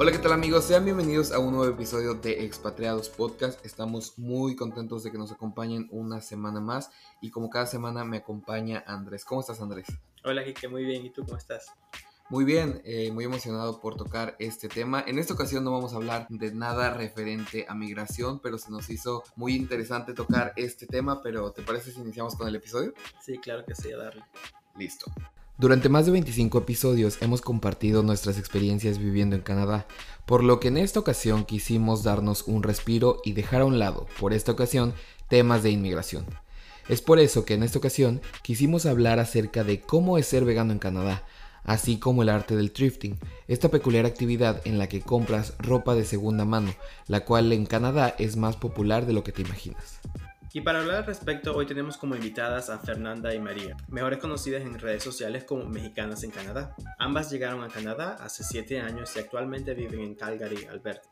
Hola, ¿qué tal amigos? Sean bienvenidos a un nuevo episodio de Expatriados Podcast. Estamos muy contentos de que nos acompañen una semana más y como cada semana me acompaña Andrés. ¿Cómo estás Andrés? Hola, Quique, muy bien. ¿Y tú cómo estás? Muy bien, eh, muy emocionado por tocar este tema. En esta ocasión no vamos a hablar de nada referente a migración, pero se nos hizo muy interesante tocar este tema. Pero ¿te parece si iniciamos con el episodio? Sí, claro que sí, a darle. Listo. Durante más de 25 episodios hemos compartido nuestras experiencias viviendo en Canadá, por lo que en esta ocasión quisimos darnos un respiro y dejar a un lado, por esta ocasión, temas de inmigración. Es por eso que en esta ocasión quisimos hablar acerca de cómo es ser vegano en Canadá, así como el arte del thrifting, esta peculiar actividad en la que compras ropa de segunda mano, la cual en Canadá es más popular de lo que te imaginas. Y para hablar al respecto, hoy tenemos como invitadas a Fernanda y María, mejores conocidas en redes sociales como Mexicanas en Canadá. Ambas llegaron a Canadá hace 7 años y actualmente viven en Calgary, Alberta.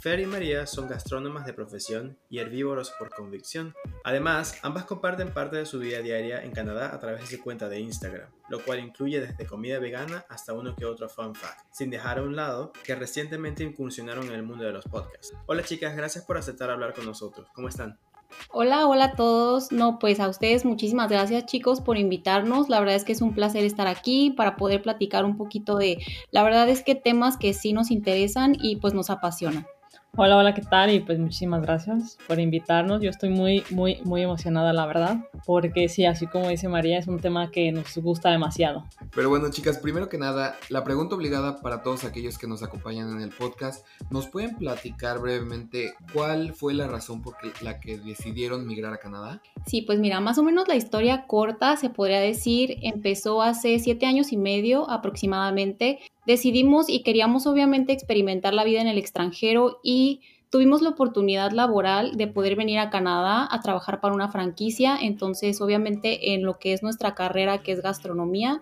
Fer y María son gastrónomas de profesión y herbívoros por convicción. Además, ambas comparten parte de su vida diaria en Canadá a través de su cuenta de Instagram, lo cual incluye desde comida vegana hasta uno que otro fun fact, sin dejar a un lado que recientemente incursionaron en el mundo de los podcasts. Hola chicas, gracias por aceptar hablar con nosotros. ¿Cómo están? Hola, hola a todos. No, pues a ustedes muchísimas gracias chicos por invitarnos. La verdad es que es un placer estar aquí para poder platicar un poquito de, la verdad es que temas que sí nos interesan y pues nos apasionan. Hola, hola, ¿qué tal? Y pues muchísimas gracias por invitarnos. Yo estoy muy, muy, muy emocionada, la verdad, porque sí, así como dice María, es un tema que nos gusta demasiado. Pero bueno, chicas, primero que nada, la pregunta obligada para todos aquellos que nos acompañan en el podcast, ¿nos pueden platicar brevemente cuál fue la razón por la que decidieron migrar a Canadá? Sí, pues mira, más o menos la historia corta, se podría decir, empezó hace siete años y medio aproximadamente decidimos y queríamos obviamente experimentar la vida en el extranjero y tuvimos la oportunidad laboral de poder venir a Canadá a trabajar para una franquicia, entonces obviamente en lo que es nuestra carrera que es gastronomía.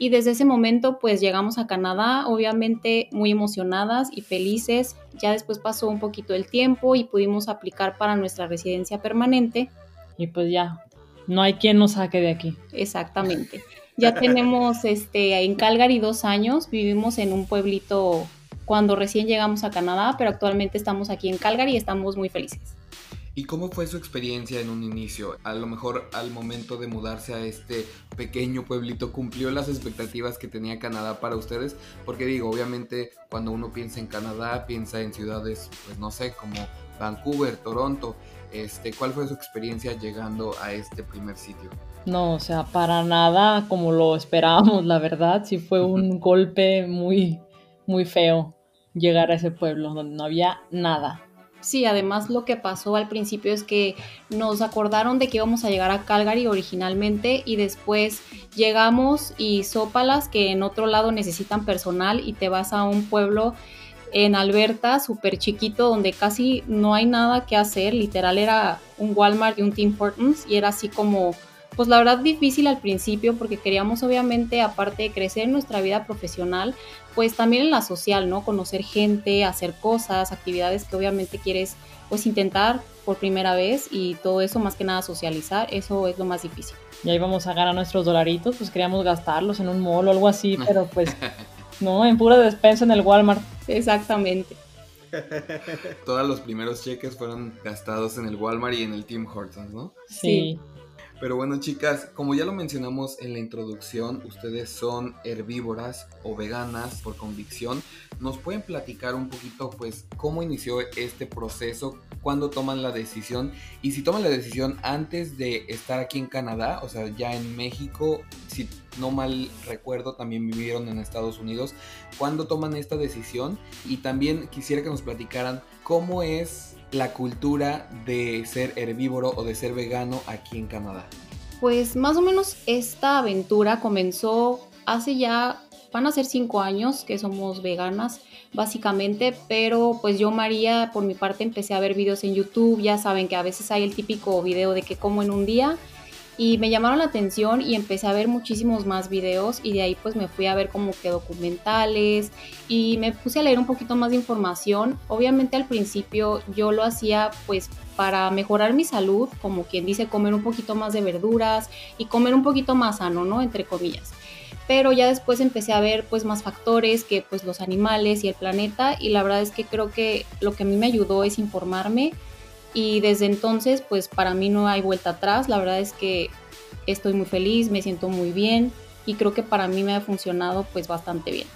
Y desde ese momento pues llegamos a Canadá, obviamente muy emocionadas y felices. Ya después pasó un poquito el tiempo y pudimos aplicar para nuestra residencia permanente. Y pues ya, no hay quien nos saque de aquí. Exactamente. Ya tenemos este, en Calgary dos años, vivimos en un pueblito cuando recién llegamos a Canadá, pero actualmente estamos aquí en Calgary y estamos muy felices. ¿Y cómo fue su experiencia en un inicio? A lo mejor al momento de mudarse a este pequeño pueblito, ¿cumplió las expectativas que tenía Canadá para ustedes? Porque digo, obviamente cuando uno piensa en Canadá, piensa en ciudades, pues no sé, como Vancouver, Toronto. Este, ¿Cuál fue su experiencia llegando a este primer sitio? No, o sea, para nada como lo esperábamos, la verdad. Sí fue un golpe muy, muy feo llegar a ese pueblo donde no había nada. Sí, además lo que pasó al principio es que nos acordaron de que íbamos a llegar a Calgary originalmente y después llegamos y Sópalas, que en otro lado necesitan personal y te vas a un pueblo en Alberta súper chiquito donde casi no hay nada que hacer, literal era un Walmart y un Tim Hortons y era así como pues la verdad difícil al principio porque queríamos obviamente, aparte de crecer en nuestra vida profesional, pues también en la social, ¿no? Conocer gente, hacer cosas, actividades que obviamente quieres pues intentar por primera vez y todo eso más que nada socializar, eso es lo más difícil. Y ahí vamos a ganar nuestros dolaritos, pues queríamos gastarlos en un mall o algo así, pero pues no, en pura despensa en el Walmart. Exactamente. Todos los primeros cheques fueron gastados en el Walmart y en el Tim Hortons, ¿no? sí. Pero bueno, chicas, como ya lo mencionamos en la introducción, ustedes son herbívoras o veganas por convicción. ¿Nos pueden platicar un poquito, pues, cómo inició este proceso? ¿Cuándo toman la decisión? Y si toman la decisión antes de estar aquí en Canadá, o sea, ya en México, si no mal recuerdo, también vivieron en Estados Unidos. ¿Cuándo toman esta decisión? Y también quisiera que nos platicaran cómo es la cultura de ser herbívoro o de ser vegano aquí en Canadá? Pues más o menos esta aventura comenzó hace ya, van a ser cinco años que somos veganas, básicamente, pero pues yo María por mi parte empecé a ver videos en YouTube, ya saben que a veces hay el típico video de que como en un día y me llamaron la atención y empecé a ver muchísimos más videos y de ahí pues me fui a ver como que documentales y me puse a leer un poquito más de información. Obviamente al principio yo lo hacía pues para mejorar mi salud, como quien dice comer un poquito más de verduras y comer un poquito más sano, ¿no? Entre comillas pero ya después empecé a ver pues más factores que pues los animales y el planeta y la verdad es que creo que lo que a mí me ayudó es informarme y desde entonces pues para mí no hay vuelta atrás, la verdad es que estoy muy feliz, me siento muy bien y creo que para mí me ha funcionado pues bastante bien.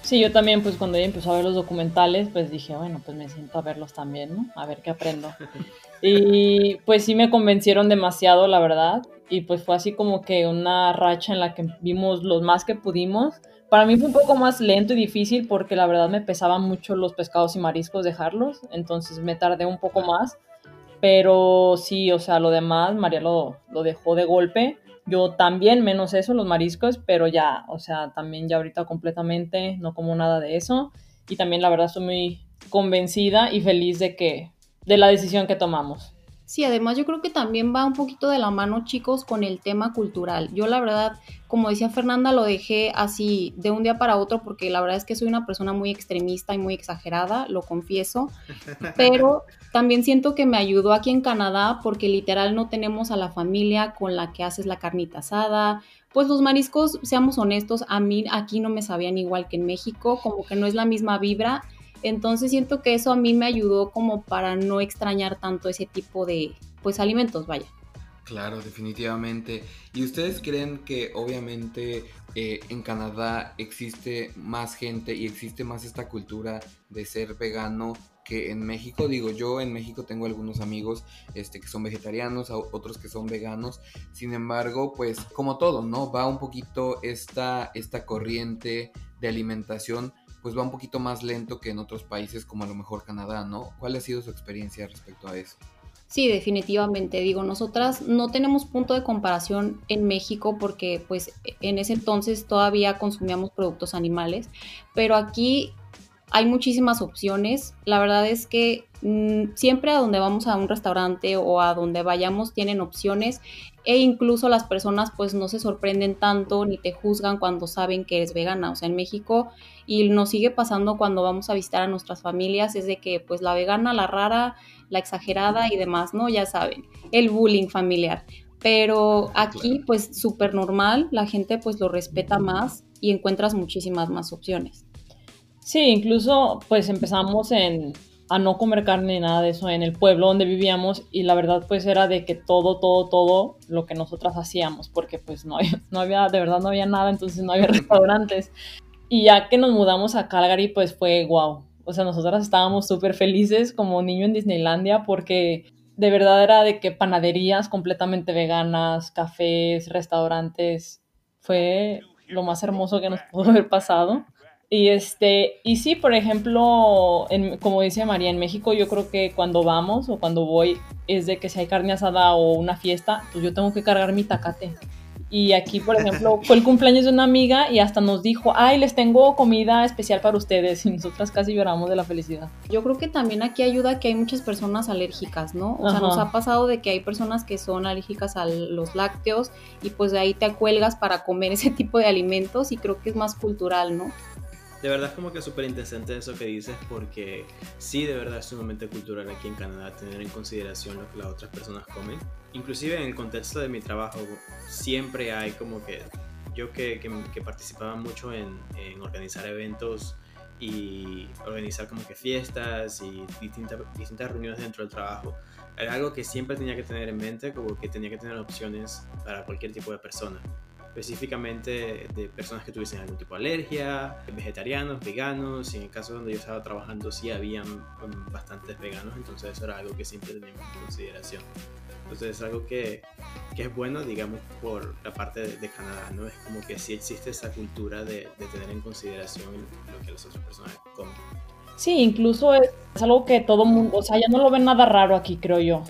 Sí, yo también pues cuando ella empezó a ver los documentales pues dije, bueno, pues me siento a verlos también, ¿no? A ver qué aprendo. Y pues sí me convencieron demasiado, la verdad y pues fue así como que una racha en la que vimos los más que pudimos. Para mí fue un poco más lento y difícil porque la verdad me pesaban mucho los pescados y mariscos dejarlos, entonces me tardé un poco más, pero sí, o sea, lo demás María lo, lo dejó de golpe. Yo también, menos eso, los mariscos, pero ya, o sea, también ya ahorita completamente no como nada de eso. Y también la verdad estoy muy convencida y feliz de que, de la decisión que tomamos. Sí, además yo creo que también va un poquito de la mano, chicos, con el tema cultural. Yo la verdad, como decía Fernanda, lo dejé así de un día para otro porque la verdad es que soy una persona muy extremista y muy exagerada, lo confieso, pero también siento que me ayudó aquí en Canadá porque literal no tenemos a la familia con la que haces la carnita asada. Pues los mariscos, seamos honestos, a mí aquí no me sabían igual que en México, como que no es la misma vibra entonces siento que eso a mí me ayudó como para no extrañar tanto ese tipo de pues alimentos, vaya. Claro, definitivamente. ¿Y ustedes creen que obviamente eh, en Canadá existe más gente y existe más esta cultura de ser vegano que en México? Digo, yo en México tengo algunos amigos este, que son vegetarianos, otros que son veganos. Sin embargo, pues como todo, ¿no? Va un poquito esta, esta corriente de alimentación pues va un poquito más lento que en otros países como a lo mejor Canadá, ¿no? ¿Cuál ha sido su experiencia respecto a eso? Sí, definitivamente. Digo, nosotras no tenemos punto de comparación en México porque pues en ese entonces todavía consumíamos productos animales, pero aquí hay muchísimas opciones. La verdad es que mm, siempre a donde vamos a un restaurante o a donde vayamos tienen opciones e incluso las personas pues no se sorprenden tanto ni te juzgan cuando saben que eres vegana. O sea, en México y nos sigue pasando cuando vamos a visitar a nuestras familias es de que pues la vegana, la rara, la exagerada y demás, ¿no? Ya saben, el bullying familiar. Pero aquí pues súper normal, la gente pues lo respeta más y encuentras muchísimas más opciones. Sí, incluso pues empezamos en, a no comer carne ni nada de eso en el pueblo donde vivíamos y la verdad pues era de que todo, todo, todo lo que nosotras hacíamos porque pues no había, no había de verdad no había nada, entonces no había restaurantes. Y ya que nos mudamos a Calgary pues fue wow. O sea, nosotras estábamos súper felices como niño en Disneylandia porque de verdad era de que panaderías completamente veganas, cafés, restaurantes. Fue lo más hermoso que nos pudo haber pasado. Y este, y sí, por ejemplo, en, como dice María, en México yo creo que cuando vamos o cuando voy es de que si hay carne asada o una fiesta, pues yo tengo que cargar mi tacate. Y aquí, por ejemplo, fue el cumpleaños de una amiga y hasta nos dijo, ay, les tengo comida especial para ustedes. Y nosotras casi lloramos de la felicidad. Yo creo que también aquí ayuda que hay muchas personas alérgicas, ¿no? O sea, nos ha pasado de que hay personas que son alérgicas a los lácteos y pues de ahí te acuelgas para comer ese tipo de alimentos y creo que es más cultural, ¿no? De verdad es como que súper interesante eso que dices porque sí, de verdad es sumamente cultural aquí en Canadá tener en consideración lo que las otras personas comen. Inclusive en el contexto de mi trabajo siempre hay como que yo que, que, participaba mucho en, en, organizar eventos y organizar como que fiestas y distintas, distintas reuniones dentro del trabajo, era algo que siempre tenía que tener en mente como que tenía que tener opciones para cualquier tipo de persona específicamente de personas que tuviesen algún tipo de alergia, vegetarianos, veganos, y en el caso donde yo estaba trabajando sí habían um, bastantes veganos, entonces eso era algo que siempre teníamos en consideración. Entonces es algo que, que es bueno, digamos, por la parte de, Canadá, ¿no? Es como que sí existe esa cultura de, de tener en consideración lo que las otras personas comen. Sí, incluso es, es algo que todo mundo, o sea, ya no lo ven nada raro aquí, creo yo.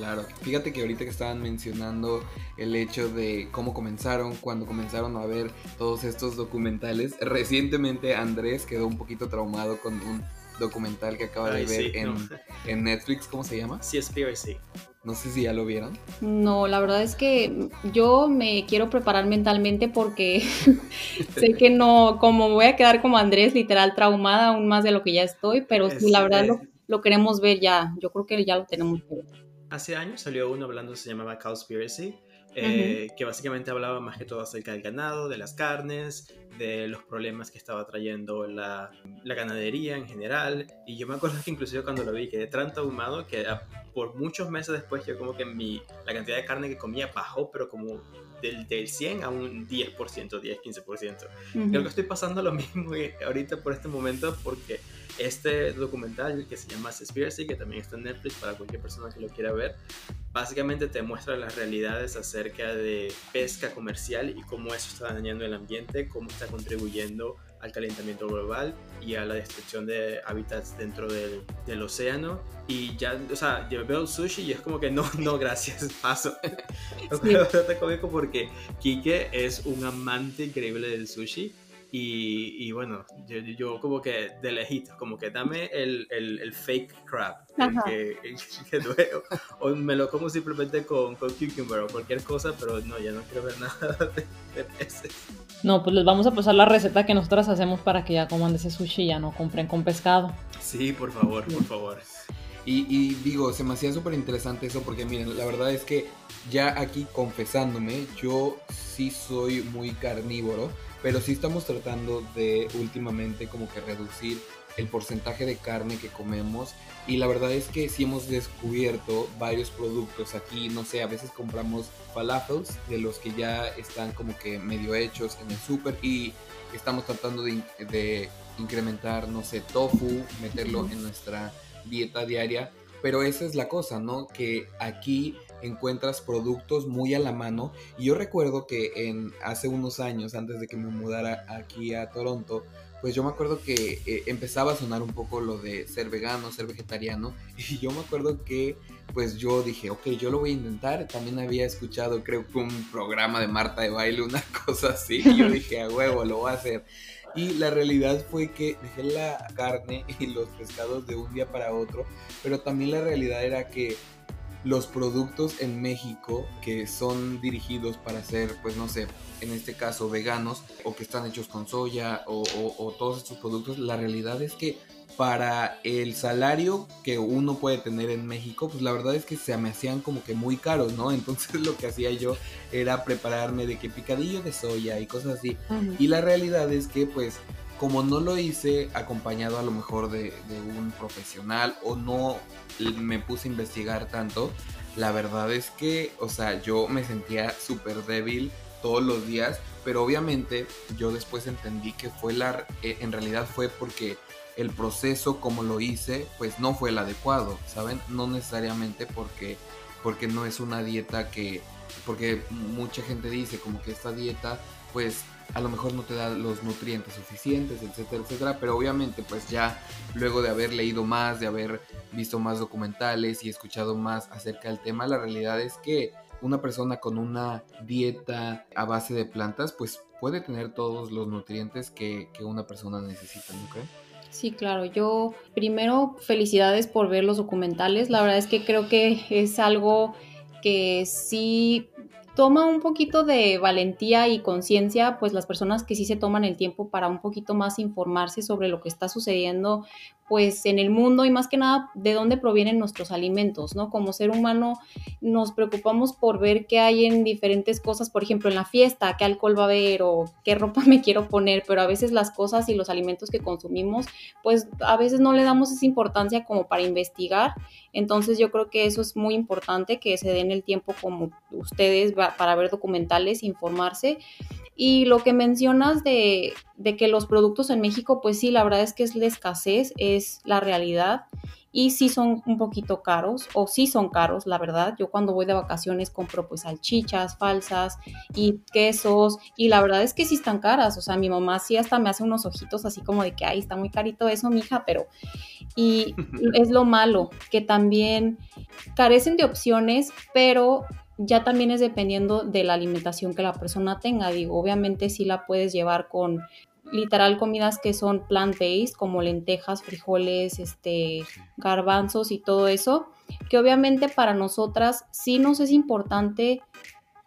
Claro, fíjate que ahorita que estaban mencionando el hecho de cómo comenzaron, cuando comenzaron a ver todos estos documentales, recientemente Andrés quedó un poquito traumado con un documental que acaba de ver en, Netflix, ¿cómo se llama? Seaspiracy. No sé si ya lo vieron. No, la verdad es que yo me quiero preparar mentalmente porque sé que no, como voy a quedar como Andrés, literal traumada aún más de lo que ya estoy, pero sí, la verdad lo, lo, queremos ver ya. Yo creo que ya lo tenemos que ver. Hace años salió uno hablando, se llamaba Cowspiracy, eh, que básicamente hablaba más que todo acerca del ganado, de las carnes, de los problemas que estaba trayendo la, la ganadería en general. Y yo me acuerdo que inclusive cuando lo vi quedé tan traumado que por muchos meses después yo como que mi, la cantidad de carne que comía bajó, pero como del, del 100 a un 10%, 10-15%. Creo que estoy pasando lo mismo ahorita por este momento porque este documental que se llama Conspiracy, que también está en Netflix para cualquier persona que lo quiera ver, básicamente te muestra las realidades acerca de pesca comercial y cómo eso está dañando el ambiente, cómo está contribuyendo al calentamiento global y a la destrucción de hábitats dentro del, del océano. Y ya, o sea, yo veo sushi y es como que no, no, gracias, paso. Sí. te cómico porque Kike es un amante increíble del sushi y, y bueno, yo, yo, como que de lejitos, como que dame el, el, el fake crab, que, que o me lo como simplemente con, con cucumber o cualquier cosa, pero no, ya no quiero ver nada de, peces. No, pues les vamos a pasar la receta que nosotras hacemos para que ya coman de ese sushi y ya no compren con pescado. Sí, por favor, por favor. Y, y, digo, se me hacía súper interesante eso porque miren, la verdad es que ya aquí confesándome, yo sí soy muy carnívoro pero sí estamos tratando de últimamente como que reducir el porcentaje de carne que comemos. Y la verdad es que sí hemos descubierto varios productos aquí, no sé, a veces compramos falafels de los que ya están como que medio hechos en el súper. Y estamos tratando de, de, incrementar, no sé, tofu, meterlo en nuestra dieta diaria, pero esa es la cosa, ¿no? Que aquí encuentras productos muy a la mano. Y yo recuerdo que en hace unos años, antes de que me mudara aquí a Toronto, pues yo me acuerdo que eh, empezaba a sonar un poco lo de ser vegano, ser vegetariano. Y yo me acuerdo que pues yo dije, ok, yo lo voy a intentar. También había escuchado, creo que un programa de Marta de baile, una cosa así. Y yo dije, a huevo, lo voy a hacer. Y la realidad fue que dejé la carne y los pescados de un día para otro. Pero también la realidad era que los productos en México que son dirigidos para ser, pues no sé, en este caso veganos o que están hechos con soya o, todos estos productos, la realidad es que para el salario que uno puede tener en México, pues la verdad es que se me hacían como que muy caros, ¿no? Entonces lo que hacía yo era prepararme de que picadillo de soya y cosas así. Y la realidad es que pues como no lo hice acompañado a lo mejor de, un profesional o no me puse a investigar tanto, la verdad es que, o sea, yo me sentía súper débil todos los días, pero obviamente yo después entendí que fue la, eh, en realidad fue porque el proceso como lo hice, pues no fue el adecuado, ¿saben? No necesariamente porque, porque no es una dieta que, porque mucha gente dice como que esta dieta, pues a lo mejor no te da los nutrientes suficientes, etcétera, etcétera, pero obviamente pues ya luego de haber leído más, de haber visto más documentales y escuchado más acerca del tema, la realidad es que una persona con una dieta a base de plantas pues puede tener todos los nutrientes que, que una persona necesita, ¿no crees? Sí, claro. Yo primero felicidades por ver los documentales. La verdad es que creo que es algo que sí toma un poquito de valentía y conciencia, pues las personas que sí se toman el tiempo para un poquito más informarse sobre lo que está sucediendo, pues en el mundo y más que nada de dónde provienen nuestros alimentos, ¿no? Como ser humano nos preocupamos por ver qué hay en diferentes cosas, por ejemplo, en la fiesta, qué alcohol va a haber o qué ropa me quiero poner, pero a veces las cosas y los alimentos que consumimos, pues a veces no le damos esa importancia como para investigar. Entonces yo creo que eso es muy importante, que se den el tiempo como ustedes para ver documentales, informarse. Y lo que mencionas de, de, que los productos en México, pues sí, la verdad es que es la escasez, es la realidad. y sí son un poquito caros o sí son caros, la verdad. Yo cuando voy de vacaciones compro pues salchichas falsas y quesos y la verdad es que sí están caras, o sea, mi mamá sí hasta me hace unos ojitos así como de que, ay, está muy carito eso, mija, pero y es lo malo, que también carecen de opciones, pero ya también es dependiendo de la alimentación que la persona tenga. Digo, obviamente sí la puedes llevar con literal comidas que son plant-based, como lentejas, frijoles, este, garbanzos y todo eso, que obviamente para nosotras sí nos es importante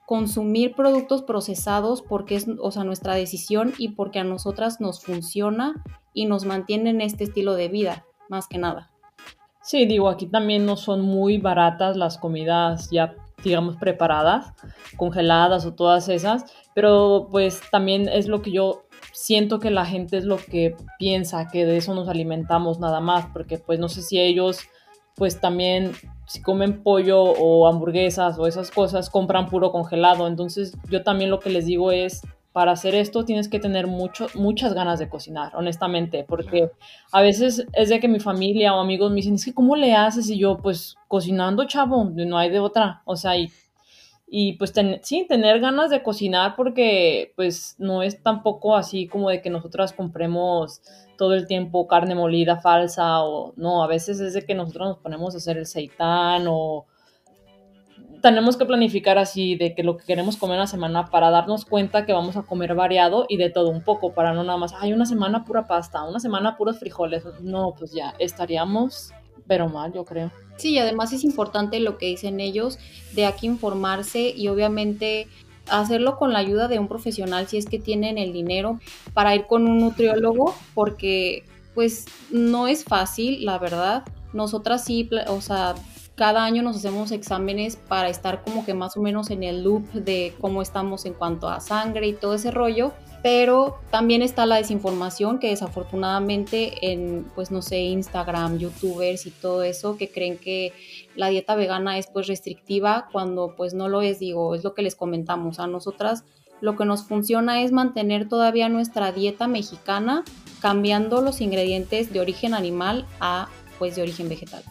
consumir productos procesados porque es, o sea, nuestra decisión y porque a nosotras nos funciona y nos mantiene en este estilo de vida, más que nada. Sí, digo, aquí también no son muy baratas las comidas ya, digamos, preparadas, congeladas o todas esas, pero pues también es lo que yo siento que la gente es lo que piensa, que de eso nos alimentamos nada más, porque pues no sé si ellos pues también si comen pollo o hamburguesas o esas cosas compran puro congelado, entonces yo también lo que les digo es para hacer esto tienes que tener mucho, muchas ganas de cocinar, honestamente, porque a veces es de que mi familia o amigos me dicen, es que ¿cómo le haces? Y yo, pues cocinando, chavo, no hay de otra, o sea, y y pues sí, tener ganas de cocinar porque pues no es tampoco así como de que nosotras compremos todo el tiempo carne molida falsa o no, a veces es de que nosotros nos ponemos a hacer el seitán o tenemos que planificar así de que lo que queremos comer una semana para darnos cuenta que vamos a comer variado y de todo un poco, para no nada más, hay una semana pura pasta, una semana puros frijoles, no, pues ya estaríamos, pero mal, yo creo. Sí, y además es importante lo que dicen ellos, de aquí informarse y obviamente hacerlo con la ayuda de un profesional si es que tienen el dinero para ir con un nutriólogo, porque pues no es fácil, la verdad. Nosotras sí, o sea, cada año nos hacemos exámenes para estar como que más o menos en el loop de cómo estamos en cuanto a sangre y todo ese rollo pero también está la desinformación que desafortunadamente en, pues no sé, Instagram, youtubers y todo eso que creen que la dieta vegana es pues restrictiva cuando pues no lo es, digo, es lo que les comentamos. A nosotras lo que nos funciona es mantener todavía nuestra dieta mexicana cambiando los ingredientes de origen animal a pues de origen vegetal.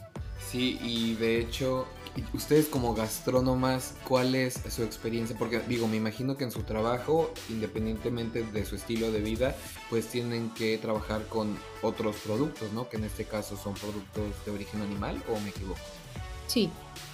Sí, y de hecho ustedes como gastrónomas, ¿cuál es su experiencia? Porque digo, me imagino que en su trabajo, independientemente de su estilo de vida, pues tienen que trabajar con otros productos, ¿no? Que en este caso son productos de origen animal, ¿o me equivoco? Sí,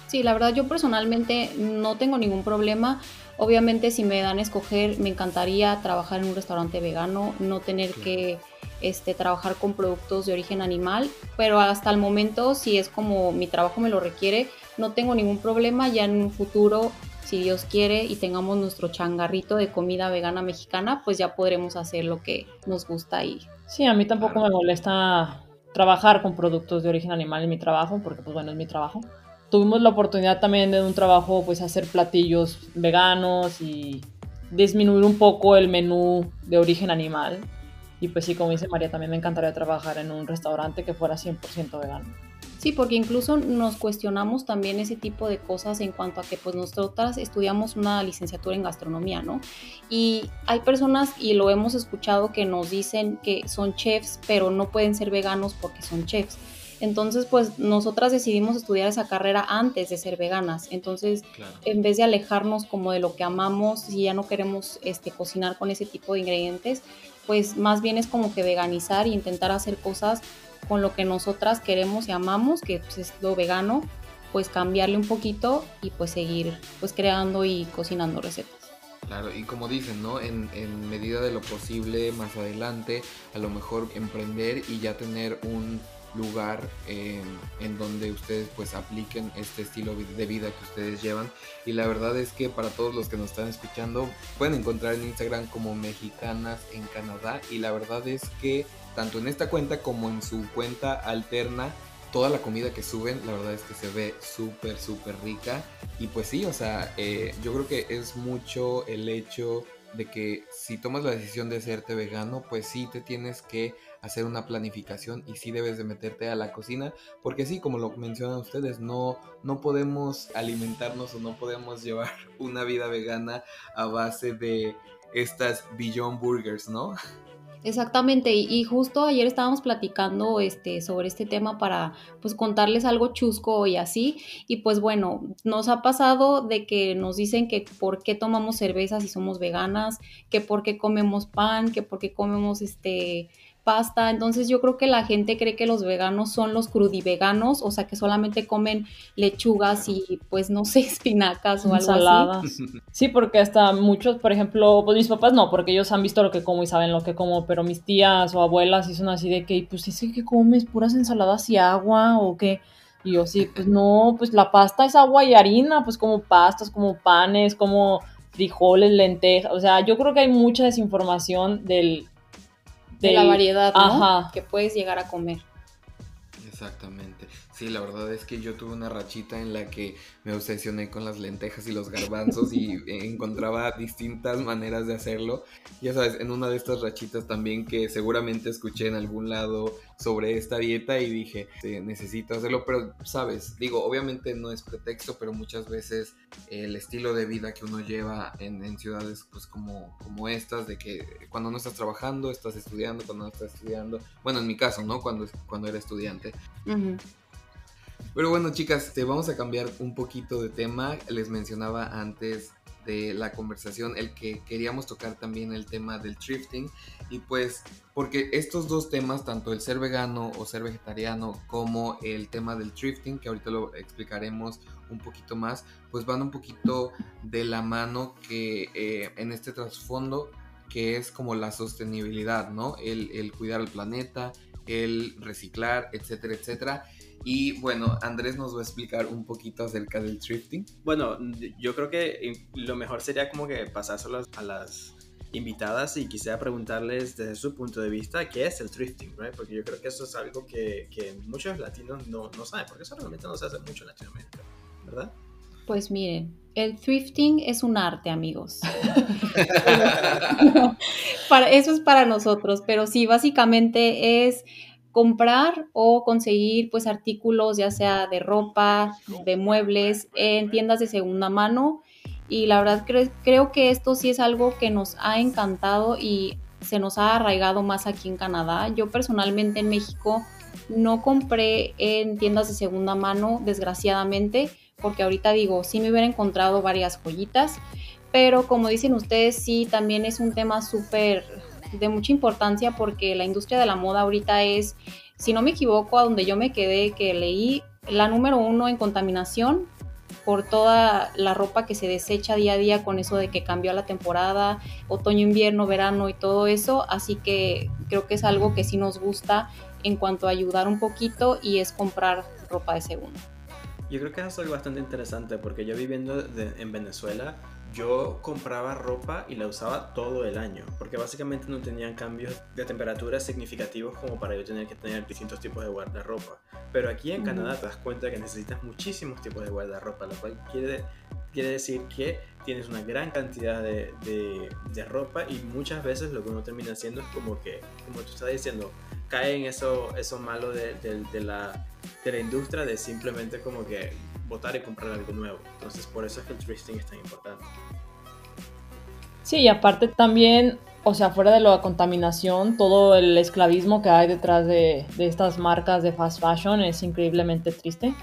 sí, la verdad yo personalmente no tengo ningún problema. Obviamente si me dan a escoger, me encantaría trabajar en un restaurante vegano, no tener que este, trabajar con productos de origen animal, pero hasta el momento, si es como mi trabajo me lo requiere, no tengo ningún problema, ya en un futuro, si Dios quiere y tengamos nuestro changarrito de comida vegana mexicana, pues ya podremos hacer lo que nos gusta y... Sí, a mí tampoco me molesta trabajar con productos de origen animal en mi trabajo, porque pues bueno, es mi trabajo. Tuvimos la oportunidad también de un trabajo pues hacer platillos veganos y disminuir un poco el menú de origen animal. Y pues sí, como dice María, también me encantaría trabajar en un restaurante que fuera 100% vegano. Sí, porque incluso nos cuestionamos también ese tipo de cosas en cuanto a que pues nosotras estudiamos una licenciatura en gastronomía, ¿no? Y hay personas, y lo hemos escuchado, que nos dicen que son chefs, pero no pueden ser veganos porque son chefs. Entonces, pues nosotras decidimos estudiar esa carrera antes de ser veganas. Entonces, en vez de alejarnos como de lo que amamos, si ya no queremos este, cocinar con ese tipo de ingredientes, pues más bien es como que veganizar e intentar hacer cosas con lo que nosotras queremos y amamos, que pues, es lo vegano, pues cambiarle un poquito y pues seguir pues creando y cocinando recetas. Claro, y como dicen, ¿no? En, en, medida de lo posible, más adelante, a lo mejor emprender y ya tener un lugar eh, en donde ustedes pues apliquen este estilo de vida que ustedes llevan. Y la verdad es que para todos los que nos están escuchando, pueden encontrar en Instagram como mexicanas en Canadá. Y la verdad es que tanto en esta cuenta como en su cuenta alterna, toda la comida que suben, la verdad es que se ve súper, súper rica. Y pues sí, o sea, eh, yo creo que es mucho el hecho de que si tomas la decisión de hacerte vegano, pues sí te tienes que hacer una planificación y sí debes de meterte a la cocina, porque sí, como lo mencionan ustedes, no, no podemos alimentarnos o no podemos llevar una vida vegana a base de estas Beyond Burgers, ¿no? Exactamente, y, justo ayer estábamos platicando este, sobre este tema para pues contarles algo chusco y así, y pues bueno, nos ha pasado de que nos dicen que por qué tomamos cerveza si somos veganas, que por qué comemos pan, que por qué comemos este pasta. Entonces yo creo que la gente cree que los veganos son los crudiveganos, o sea que solamente comen lechugas y pues no sé, espinacas o algo así. Sí, porque hasta muchos, por ejemplo, pues mis papás no, porque ellos han visto lo que como y saben lo que como, pero mis tías o abuelas sí son así de que, pues es que comes puras ensaladas y agua o qué. Y yo sí, pues no, pues la pasta es agua y harina, pues como pastas, como panes, como frijoles, lentejas. O sea, yo creo que hay mucha desinformación del, de la variedad ¿no? que puedes llegar a comer. Exactamente. Sí, la verdad es que yo tuve una rachita en la que me obsesioné con las lentejas y los garbanzos y encontraba distintas maneras de hacerlo. Ya sabes, en una de estas rachitas también que seguramente escuché en algún lado sobre esta dieta y dije, necesito hacerlo, pero sabes, digo, obviamente no es pretexto, pero muchas veces el estilo de vida que uno lleva en, ciudades pues como, como estas, de que cuando no estás trabajando, estás estudiando, cuando no estás estudiando, bueno, en mi caso, ¿no? Cuando, cuando era estudiante. Pero bueno, chicas, vamos a cambiar un poquito de tema. Les mencionaba antes de la conversación el que queríamos tocar también el tema del thrifting y pues porque estos dos temas, tanto el ser vegano o ser vegetariano como el tema del thrifting, que ahorita lo explicaremos un poquito más, pues van un poquito de la mano que eh, en este trasfondo que es como la sostenibilidad, ¿no? El, el cuidar el planeta, el reciclar, etcétera, etcétera. Y bueno, Andrés nos va a explicar un poquito acerca del thrifting. Bueno, yo creo que lo mejor sería como que pasárselo a las invitadas y quisiera preguntarles desde su punto de vista qué es el thrifting, right? Porque yo creo que eso es algo que, que muchos latinos no, no, saben, porque eso realmente no se hace mucho en Latinoamérica, ¿verdad? Pues miren, el thrifting es un arte, amigos. para, eso es para nosotros, pero sí, básicamente es comprar o conseguir pues artículos ya sea de ropa, de muebles en tiendas de segunda mano y la verdad creo que esto sí es algo que nos ha encantado y se nos ha arraigado más aquí en Canadá. Yo personalmente en México no compré en tiendas de segunda mano, desgraciadamente, porque ahorita digo, sí me hubiera encontrado varias joyitas, pero como dicen ustedes, sí, también es un tema súper de mucha importancia porque la industria de la moda ahorita es, si no me equivoco, a donde yo me quedé, que leí la número uno en contaminación por toda la ropa que se desecha día a día con eso de que cambió la temporada, otoño, invierno, verano y todo eso. Así que creo que es algo que sí nos gusta en cuanto a ayudar un poquito y es comprar ropa de segunda. Yo creo que es algo bastante interesante porque yo viviendo en Venezuela, yo compraba ropa y la usaba todo el año, porque básicamente no tenían cambios de temperatura significativos como para yo tener que tener distintos tipos de guardarropa. Pero aquí en Canadá te das cuenta que necesitas muchísimos tipos de guardarropa, lo cual quiere, quiere decir que tienes una gran cantidad de, de, ropa y muchas veces lo que uno termina haciendo es como que, como tú estás diciendo, cae en eso, eso malo de, de, la, de la industria de simplemente como que votar y comprar algo nuevo. Entonces por eso es que el thrifting es tan importante. Sí, y aparte también, o sea, fuera de la contaminación, todo el esclavismo que hay detrás de, de estas marcas de fast fashion es increíblemente triste.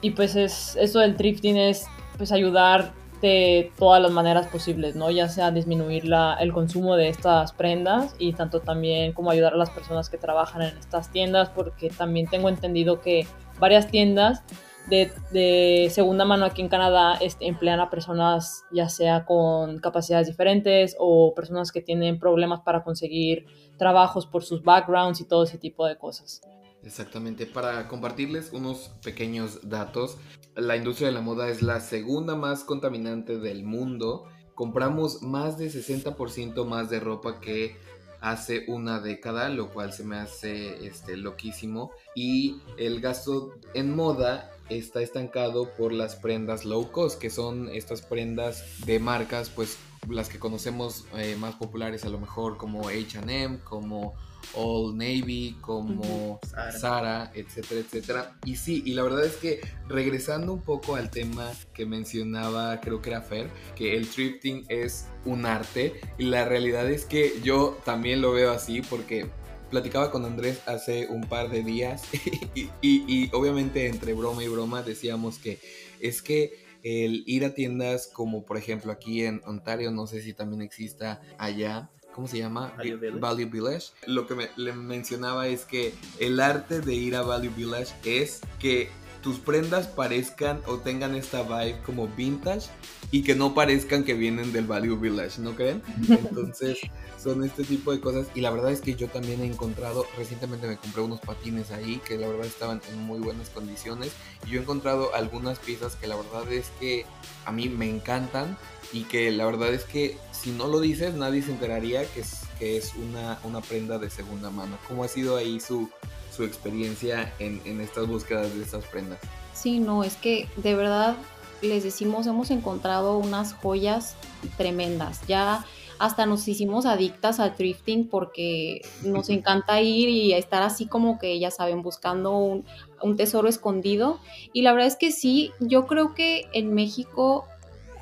Y pues es, eso del thrifting es pues ayudar de todas las maneras posibles, ¿no? Ya sea disminuir la, el consumo de estas prendas y tanto también como ayudar a las personas que trabajan en estas tiendas, porque también tengo entendido que varias tiendas de, segunda mano aquí en Canadá este, emplean a personas ya sea con capacidades diferentes o personas que tienen problemas para conseguir trabajos por sus backgrounds y todo ese tipo de cosas. Exactamente, para compartirles unos pequeños datos, la industria de la moda es la segunda más contaminante del mundo. Compramos más de 60% más de ropa que hace una década, lo cual se me hace este, loquísimo. Y el gasto en moda está estancado por las prendas low cost, que son estas prendas de marcas, pues las que conocemos eh, más populares a lo mejor como HM, como Old Navy, como Sara, etcétera, etcétera. Y sí, y la verdad es que regresando un poco al tema que mencionaba, creo que era Fer, que el thrifting es un arte y la realidad es que yo también lo veo así porque platicaba con Andrés hace un par de días y, obviamente entre broma y broma decíamos que es que el ir a tiendas como por ejemplo aquí en Ontario, no sé si también exista allá, ¿cómo se llama? Value Village. Lo que me, le mencionaba es que el arte de ir a Value Village es que tus prendas parezcan o tengan esta vibe como vintage y que no parezcan que vienen del Value Village, ¿no creen? Entonces son este tipo de cosas y la verdad es que yo también he encontrado, recientemente me compré unos patines ahí que la verdad estaban en muy buenas condiciones y yo he encontrado algunas piezas que la verdad es que a mí me encantan y que la verdad es que si no lo dices nadie se enteraría que es, que es una, una prenda de segunda mano. ¿Cómo ha sido ahí su, su experiencia en, en estas búsquedas de estas prendas? Sí, no, es que de verdad les decimos, hemos encontrado unas joyas tremendas. Ya hasta nos hicimos adictas al thrifting porque nos encanta ir y estar así como que, ya saben, buscando un, un, tesoro escondido. Y la verdad es que sí, yo creo que en México,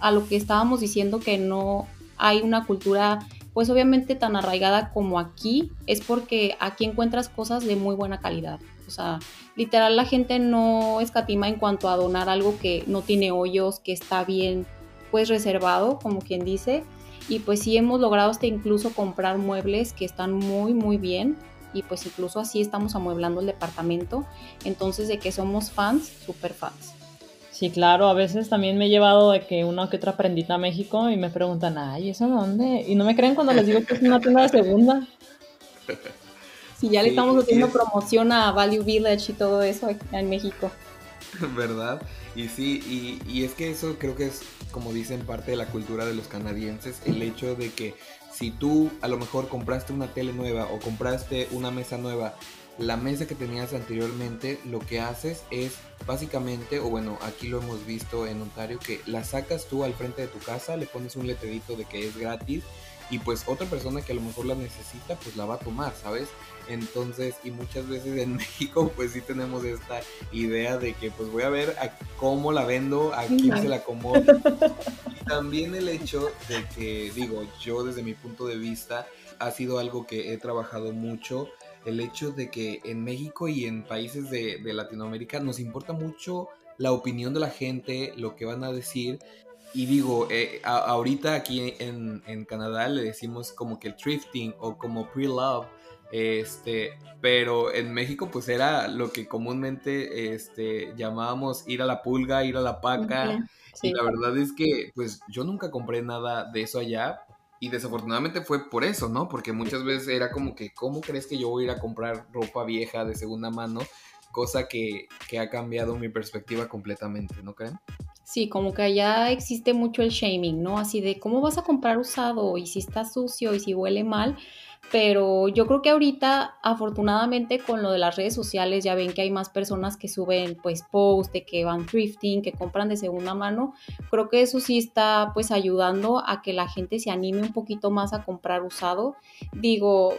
a lo que estábamos diciendo que no hay una cultura pues obviamente tan arraigada como aquí, es porque aquí encuentras cosas de muy buena calidad. O sea, literal la gente no escatima en cuanto a donar algo que no tiene hoyos, que está bien pues reservado, como quien dice. Y pues sí hemos logrado hasta incluso comprar muebles que están muy muy bien y pues incluso así estamos amueblando el departamento. Entonces de que somos fans, super fans. Sí, claro, a veces también me he llevado de que una que otra prendita a México y me preguntan, ay, ¿eso dónde? Y no me creen cuando les digo que es una tienda de segunda. Sí, ya le estamos haciendo promoción a Value Village y todo eso en México. ¿Verdad? Y sí, y, y, es que eso creo que es, como dicen, parte de la cultura de los canadienses, el hecho de que si tú a lo mejor compraste una tele nueva o compraste una mesa nueva la mesa que tenías anteriormente, lo que haces es básicamente, o bueno, aquí lo hemos visto en Ontario, que la sacas tú al frente de tu casa, le pones un letrerito de que es gratis y pues otra persona que a lo mejor la necesita, pues la va a tomar, ¿sabes? Entonces, y muchas veces en México, pues sí tenemos esta idea de que pues voy a ver a cómo la vendo, a quién se la acomodo. Y también el hecho de que, digo, yo desde mi punto de vista, ha sido algo que he trabajado mucho el hecho de que en México y en países de, Latinoamérica nos importa mucho la opinión de la gente, lo que van a decir. Y digo, eh, ahorita aquí en, Canadá le decimos como que el thrifting o como pre-love, este, pero en México pues era lo que comúnmente este, llamábamos ir a la pulga, ir a la paca. Y la verdad es que pues yo nunca compré nada de eso allá, y desafortunadamente fue por eso, ¿no? Porque muchas veces era como que, ¿cómo crees que yo voy a ir a comprar ropa vieja de segunda mano? Cosa que, que ha cambiado mi perspectiva completamente, ¿no creen? Sí, como que allá existe mucho el shaming, ¿no? Así de, ¿cómo vas a comprar usado? Y si está sucio y si huele mal pero yo creo que ahorita afortunadamente con lo de las redes sociales ya ven que hay más personas que suben pues posts de que van thrifting, que compran de segunda mano, creo que eso sí está pues ayudando a que la gente se anime un poquito más a comprar usado. Digo,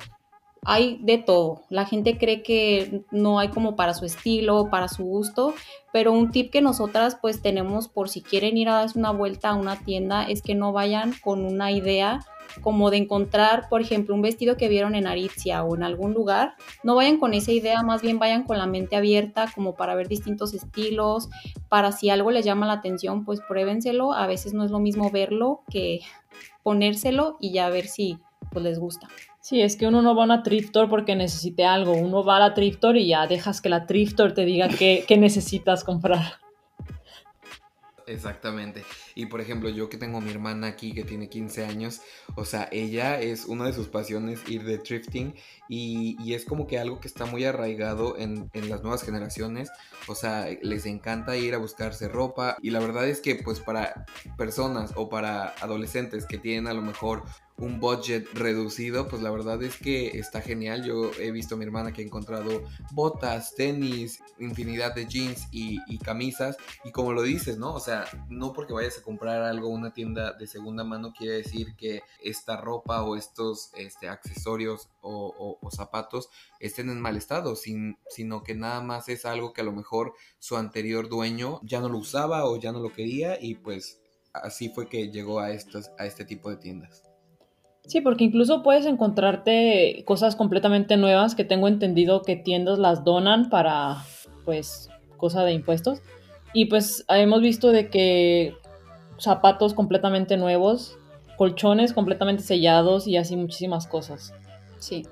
hay de todo. La gente cree que no hay como para su estilo, para su gusto, pero un tip que nosotras pues tenemos por si quieren ir a darse una vuelta a una tienda es que no vayan con una idea como de encontrar, por ejemplo, un vestido que vieron en Aritzia o en algún lugar, no vayan con esa idea, más bien vayan con la mente abierta como para ver distintos estilos, para si algo les llama la atención, pues pruébenselo, a veces no es lo mismo verlo que ponérselo y ya ver si pues les gusta. Sí, es que uno no va a una Triftor porque necesite algo, uno va a la Triftor y ya dejas que la Triftor te diga qué, necesitas comprar. Exactamente. Y por ejemplo, yo que tengo mi hermana aquí que tiene 15 años, o sea, ella es una de sus pasiones ir de thrifting y, es como que algo que está muy arraigado en, en, las nuevas generaciones. O sea, les encanta ir a buscarse ropa y la verdad es que pues para personas o para adolescentes que tienen a lo mejor un budget reducido, pues la verdad es que está genial. Yo he visto a mi hermana que ha encontrado botas, tenis, infinidad de jeans y, camisas. Y como lo dices, ¿no? O sea, no porque vayas a comprar algo en una tienda de segunda mano quiere decir que esta ropa o estos este, accesorios o, zapatos estén en mal estado, sin, sino que nada más es algo que a lo mejor su anterior dueño ya no lo usaba o ya no lo quería y pues así fue que llegó a, estos, a este tipo de tiendas. Sí, porque incluso puedes encontrarte cosas completamente nuevas que tengo entendido que tiendas las donan para, pues, cosa de impuestos. Y pues hemos visto de que zapatos completamente nuevos, colchones completamente sellados y así muchísimas cosas. Sí.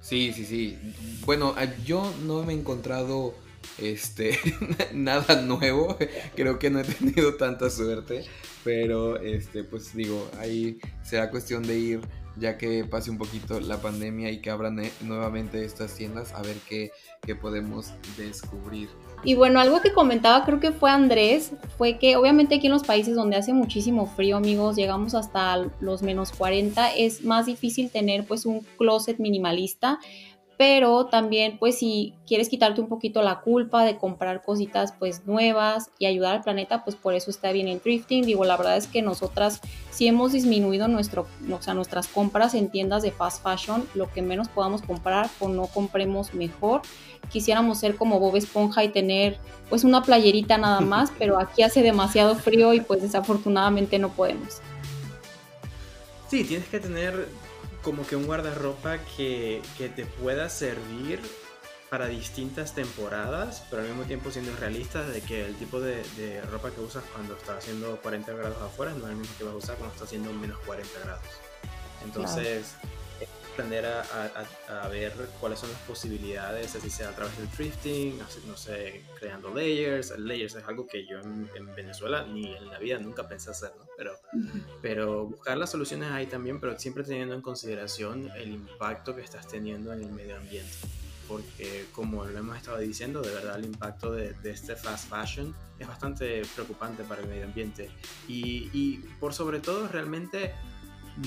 Sí, sí, sí. Bueno, yo no me he encontrado este nada nuevo. Creo que no he tenido tanta suerte. Pero este, pues digo, ahí será cuestión de ir ya que pase un poquito la pandemia y que abran eh, nuevamente estas tiendas a ver qué, qué podemos descubrir. Y bueno, algo que comentaba creo que fue Andrés, fue que obviamente aquí en los países donde hace muchísimo frío, amigos, llegamos hasta los menos 40, es más difícil tener pues un closet minimalista pero también pues si quieres quitarte un poquito la culpa de comprar cositas pues nuevas y ayudar al planeta, pues por eso está bien el thrifting. Digo, la verdad es que nosotras sí hemos disminuido nuestro, o sea, nuestras compras en tiendas de fast fashion, lo que menos podamos comprar o no compremos mejor. Quisiéramos ser como Bob Esponja y tener pues una playerita nada más, pero aquí hace demasiado frío y pues desafortunadamente no podemos. Sí, tienes que tener como que un guardarropa que, que te pueda servir para distintas temporadas, pero al mismo tiempo siendo realista de que el tipo de, ropa que usas cuando está haciendo 40 grados afuera no es el mismo que vas a usar cuando está haciendo menos 40 grados. Entonces, aprender a, ver cuáles son las posibilidades, así sea a través del thrifting, no sé, creando layers. Layers es algo que yo en, Venezuela ni en la vida nunca pensé hacer, ¿no? Pero, pero buscar las soluciones ahí también, pero siempre teniendo en consideración el impacto que estás teniendo en el medio ambiente. Porque como lo hemos estado diciendo, de verdad el impacto de, de este fast fashion es bastante preocupante para el medio ambiente. Y, y por sobre todo realmente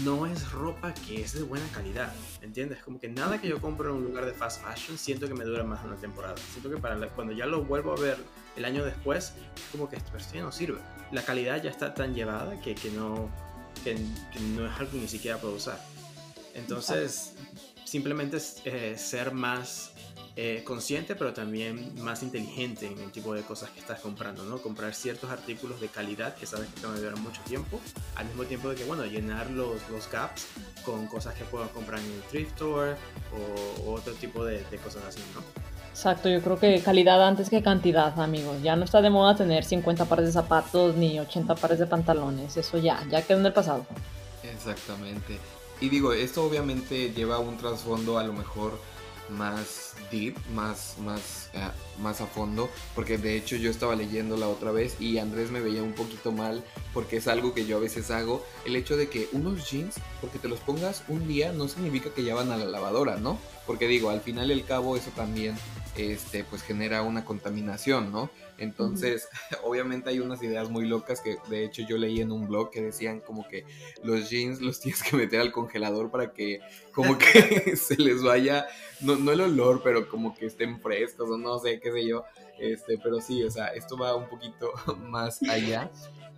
no es ropa que es de buena calidad, ¿entiendes? Como que nada que yo compro en un lugar de fast fashion siento que me dura más de una temporada. Siento que para cuando ya lo vuelvo a ver el año después, como que esto, ya no sirve. La calidad ya está tan llevada que, que no, que, no es algo que ni siquiera puedo usar. Entonces, simplemente eh, ser más eh, consciente, pero también más inteligente en el tipo de cosas que estás comprando, ¿no? Comprar ciertos artículos de calidad que sabes que te van a durar mucho tiempo, al mismo tiempo de que, bueno, llenar los, los gaps con cosas que puedas comprar en el thrift store o, otro tipo de, cosas así, ¿no? Exacto, yo creo que calidad antes que cantidad, amigos. Ya no está de moda tener 50 pares de zapatos ni 80 pares de pantalones. Eso ya, ya quedó en el pasado. Exactamente. Y digo, esto obviamente lleva un trasfondo a lo mejor más deep, más, más, eh, más a fondo, porque de hecho yo estaba leyendo la otra vez y Andrés me veía un poquito mal porque es algo que yo a veces hago, el hecho de que unos jeans, porque te los pongas un día, no significa que ya van a la lavadora, ¿no? Porque digo, al final y al cabo eso también este, pues genera una contaminación, ¿no? Entonces, obviamente hay unas ideas muy locas que de hecho yo leí en un blog que decían como que los jeans los tienes que meter al congelador para que como que se les vaya, no, no el olor, pero como que estén frescos o no sé, qué sé yo. Este, pero sí, o sea, esto va un poquito más allá.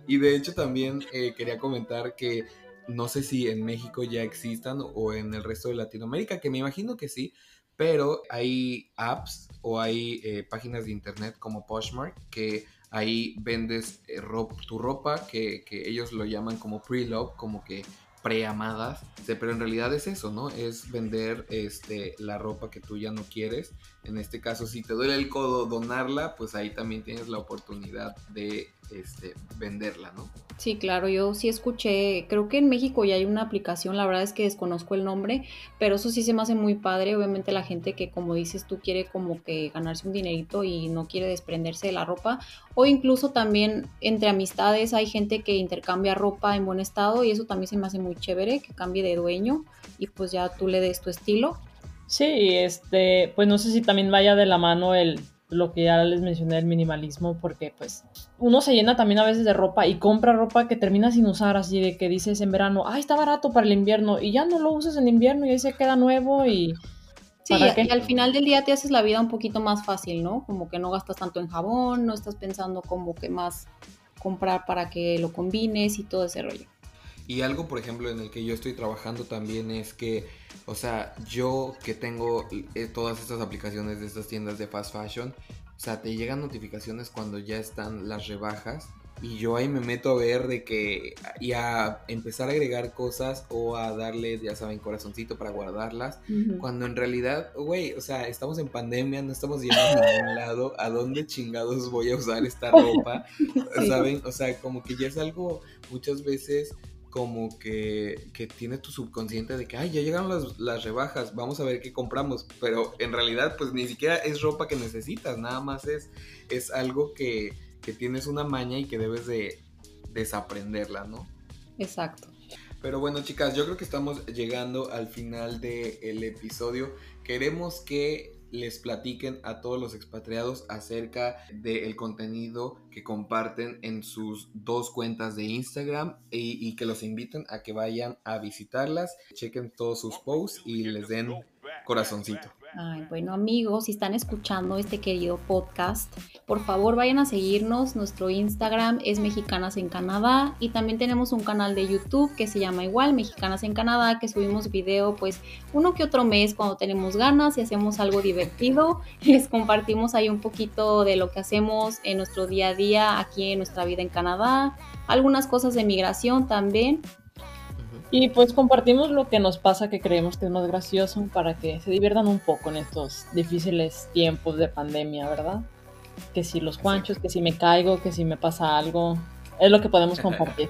Y de hecho también eh, quería comentar que no sé si en México ya existan o en el resto de Latinoamérica, que me imagino que sí, pero hay apps o hay eh, páginas de internet como Poshmark que ahí vendes eh, tu ropa que, que, ellos lo llaman como pre-love, como que preamadas, pero en realidad es eso, ¿no? Es vender este, la ropa que tú ya no quieres. En este caso, si te duele el codo donarla, pues ahí también tienes la oportunidad de este, venderla, ¿no? Sí, claro, yo sí escuché, creo que en México ya hay una aplicación, la verdad es que desconozco el nombre, pero eso sí se me hace muy padre, obviamente la gente que como dices tú quiere como que ganarse un dinerito y no quiere desprenderse de la ropa, o incluso también entre amistades hay gente que intercambia ropa en buen estado y eso también se me hace muy chévere, que cambie de dueño y pues ya tú le des tu estilo. Sí, este, pues no sé si también vaya de la mano el lo que ya les mencioné, el minimalismo, porque pues uno se llena también a veces de ropa y compra ropa que termina sin usar, así de que dices en verano, ay, está barato para el invierno y ya no lo usas en invierno y ahí se queda nuevo y... Sí, y al final del día te haces la vida un poquito más fácil, ¿no? Como que no gastas tanto en jabón, no estás pensando como que más comprar para que lo combines y todo ese rollo. Y algo, por ejemplo, en el que yo estoy trabajando también es que, o sea, yo que tengo eh, todas estas aplicaciones de estas tiendas de fast fashion, o sea, te llegan notificaciones cuando ya están las rebajas y yo ahí me meto a ver de que y a empezar a agregar cosas o a darle, ya saben, corazoncito para guardarlas, cuando en realidad, güey, o sea, estamos en pandemia, no estamos yendo a ningún lado, ¿a dónde chingados voy a usar esta ropa? ¿Saben? O sea, como que ya es algo muchas veces como que, que, tiene tu subconsciente de que, ay, ya llegaron las, las, rebajas, vamos a ver qué compramos, pero en realidad pues ni siquiera es ropa que necesitas, nada más es, es algo que, que tienes una maña y que debes de desaprenderla, ¿no? Exacto. Pero bueno, chicas, yo creo que estamos llegando al final del episodio. Queremos que les platiquen a todos los expatriados acerca del contenido que comparten en sus dos cuentas de Instagram y, y, que los inviten a que vayan a visitarlas, chequen todos sus posts y les den corazoncito. Bueno amigos, si están escuchando este querido podcast, por favor vayan a seguirnos. Nuestro Instagram es Mexicanas en Canadá y también tenemos un canal de YouTube que se llama igual Mexicanas en Canadá, que subimos video pues uno que otro mes cuando tenemos ganas y hacemos algo divertido. Les compartimos ahí un poquito de lo que hacemos en nuestro día a día aquí en nuestra vida en Canadá, algunas cosas de migración también. Y pues compartimos lo que nos pasa que creemos que es más gracioso para que se diviertan un poco en estos difíciles tiempos de pandemia, ¿verdad? Que si los cuanchos, que si me caigo, que si me pasa algo, es lo que podemos compartir.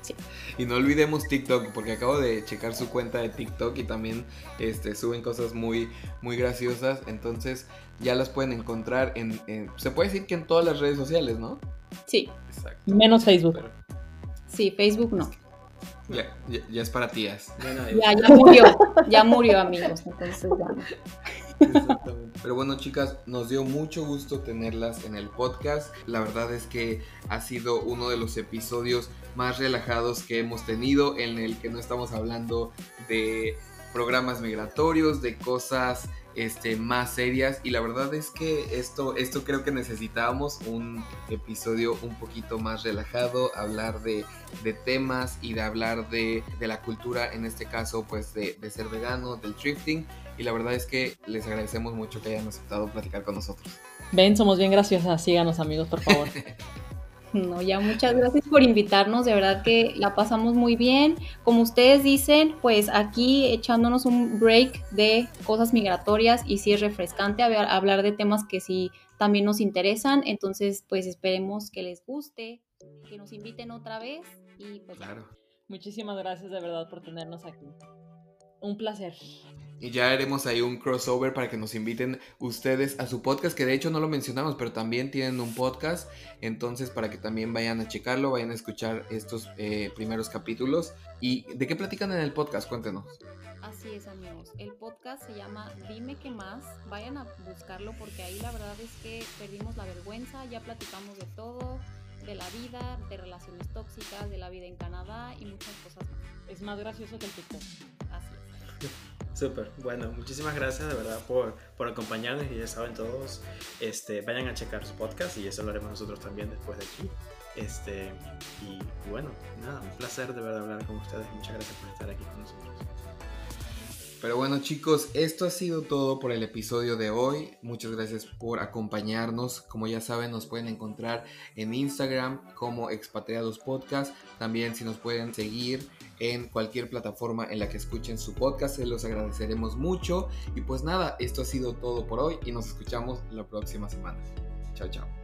Sí. Y no olvidemos TikTok, porque acabo de checar su cuenta de TikTok y también este, suben cosas muy, muy graciosas. Entonces ya las pueden encontrar en, Se puede decir que en todas las redes sociales, ¿no? Sí. Exacto. Menos Facebook. Sí, Facebook no. Ya, ya, es para tías. Ya, ya murió, ya murió amigos, entonces ya. Pero bueno, chicas, nos dio mucho gusto tenerlas en el podcast. La verdad es que ha sido uno de los episodios más relajados que hemos tenido, en el que no estamos hablando de programas migratorios, de cosas este, más serias y la verdad es que esto, esto creo que necesitábamos un episodio un poquito más relajado, hablar de, temas y de hablar de, la cultura, en este caso pues de, de ser vegano, del thrifting y la verdad es que les agradecemos mucho que hayan aceptado platicar con nosotros. Ven, somos bien graciosas, síganos amigos por favor. No, ya muchas gracias por invitarnos, de verdad que la pasamos muy bien. Como ustedes dicen, pues aquí echándonos un break de cosas migratorias y sí es refrescante hablar de temas que sí también nos interesan, entonces pues esperemos que les guste, que nos inviten otra vez y pues claro. Muchísimas gracias de verdad por tenernos aquí. Un placer. Y ya haremos ahí un crossover para que nos inviten ustedes a su podcast, que de hecho no lo mencionamos, pero también tienen un podcast. Entonces, para que también vayan a checarlo, vayan a escuchar estos eh, primeros capítulos. ¿Y de qué platican en el podcast? Cuéntenos. Así es, amigos. El podcast se llama Dime qué más. Vayan a buscarlo porque ahí la verdad es que perdimos la vergüenza, ya platicamos de todo, de la vida, de relaciones tóxicas, de la vida en Canadá y muchas cosas más. Es más gracioso que el TikTok. Así es. Súper, bueno, muchísimas gracias de verdad por, por acompañarnos y ya saben todos, este, vayan a checar su podcast y eso lo haremos nosotros también después de aquí. Este, y, bueno, nada, un placer de verdad hablar con ustedes. Muchas gracias por estar aquí con nosotros. Pero bueno chicos, esto ha sido todo por el episodio de hoy. Muchas gracias por acompañarnos. Como ya saben, nos pueden encontrar en Instagram como Expatriados Podcast. También si nos pueden seguir en cualquier plataforma en la que escuchen su podcast, se los agradeceremos mucho. Y pues nada, esto ha sido todo por hoy y nos escuchamos la próxima semana. Chao, chao.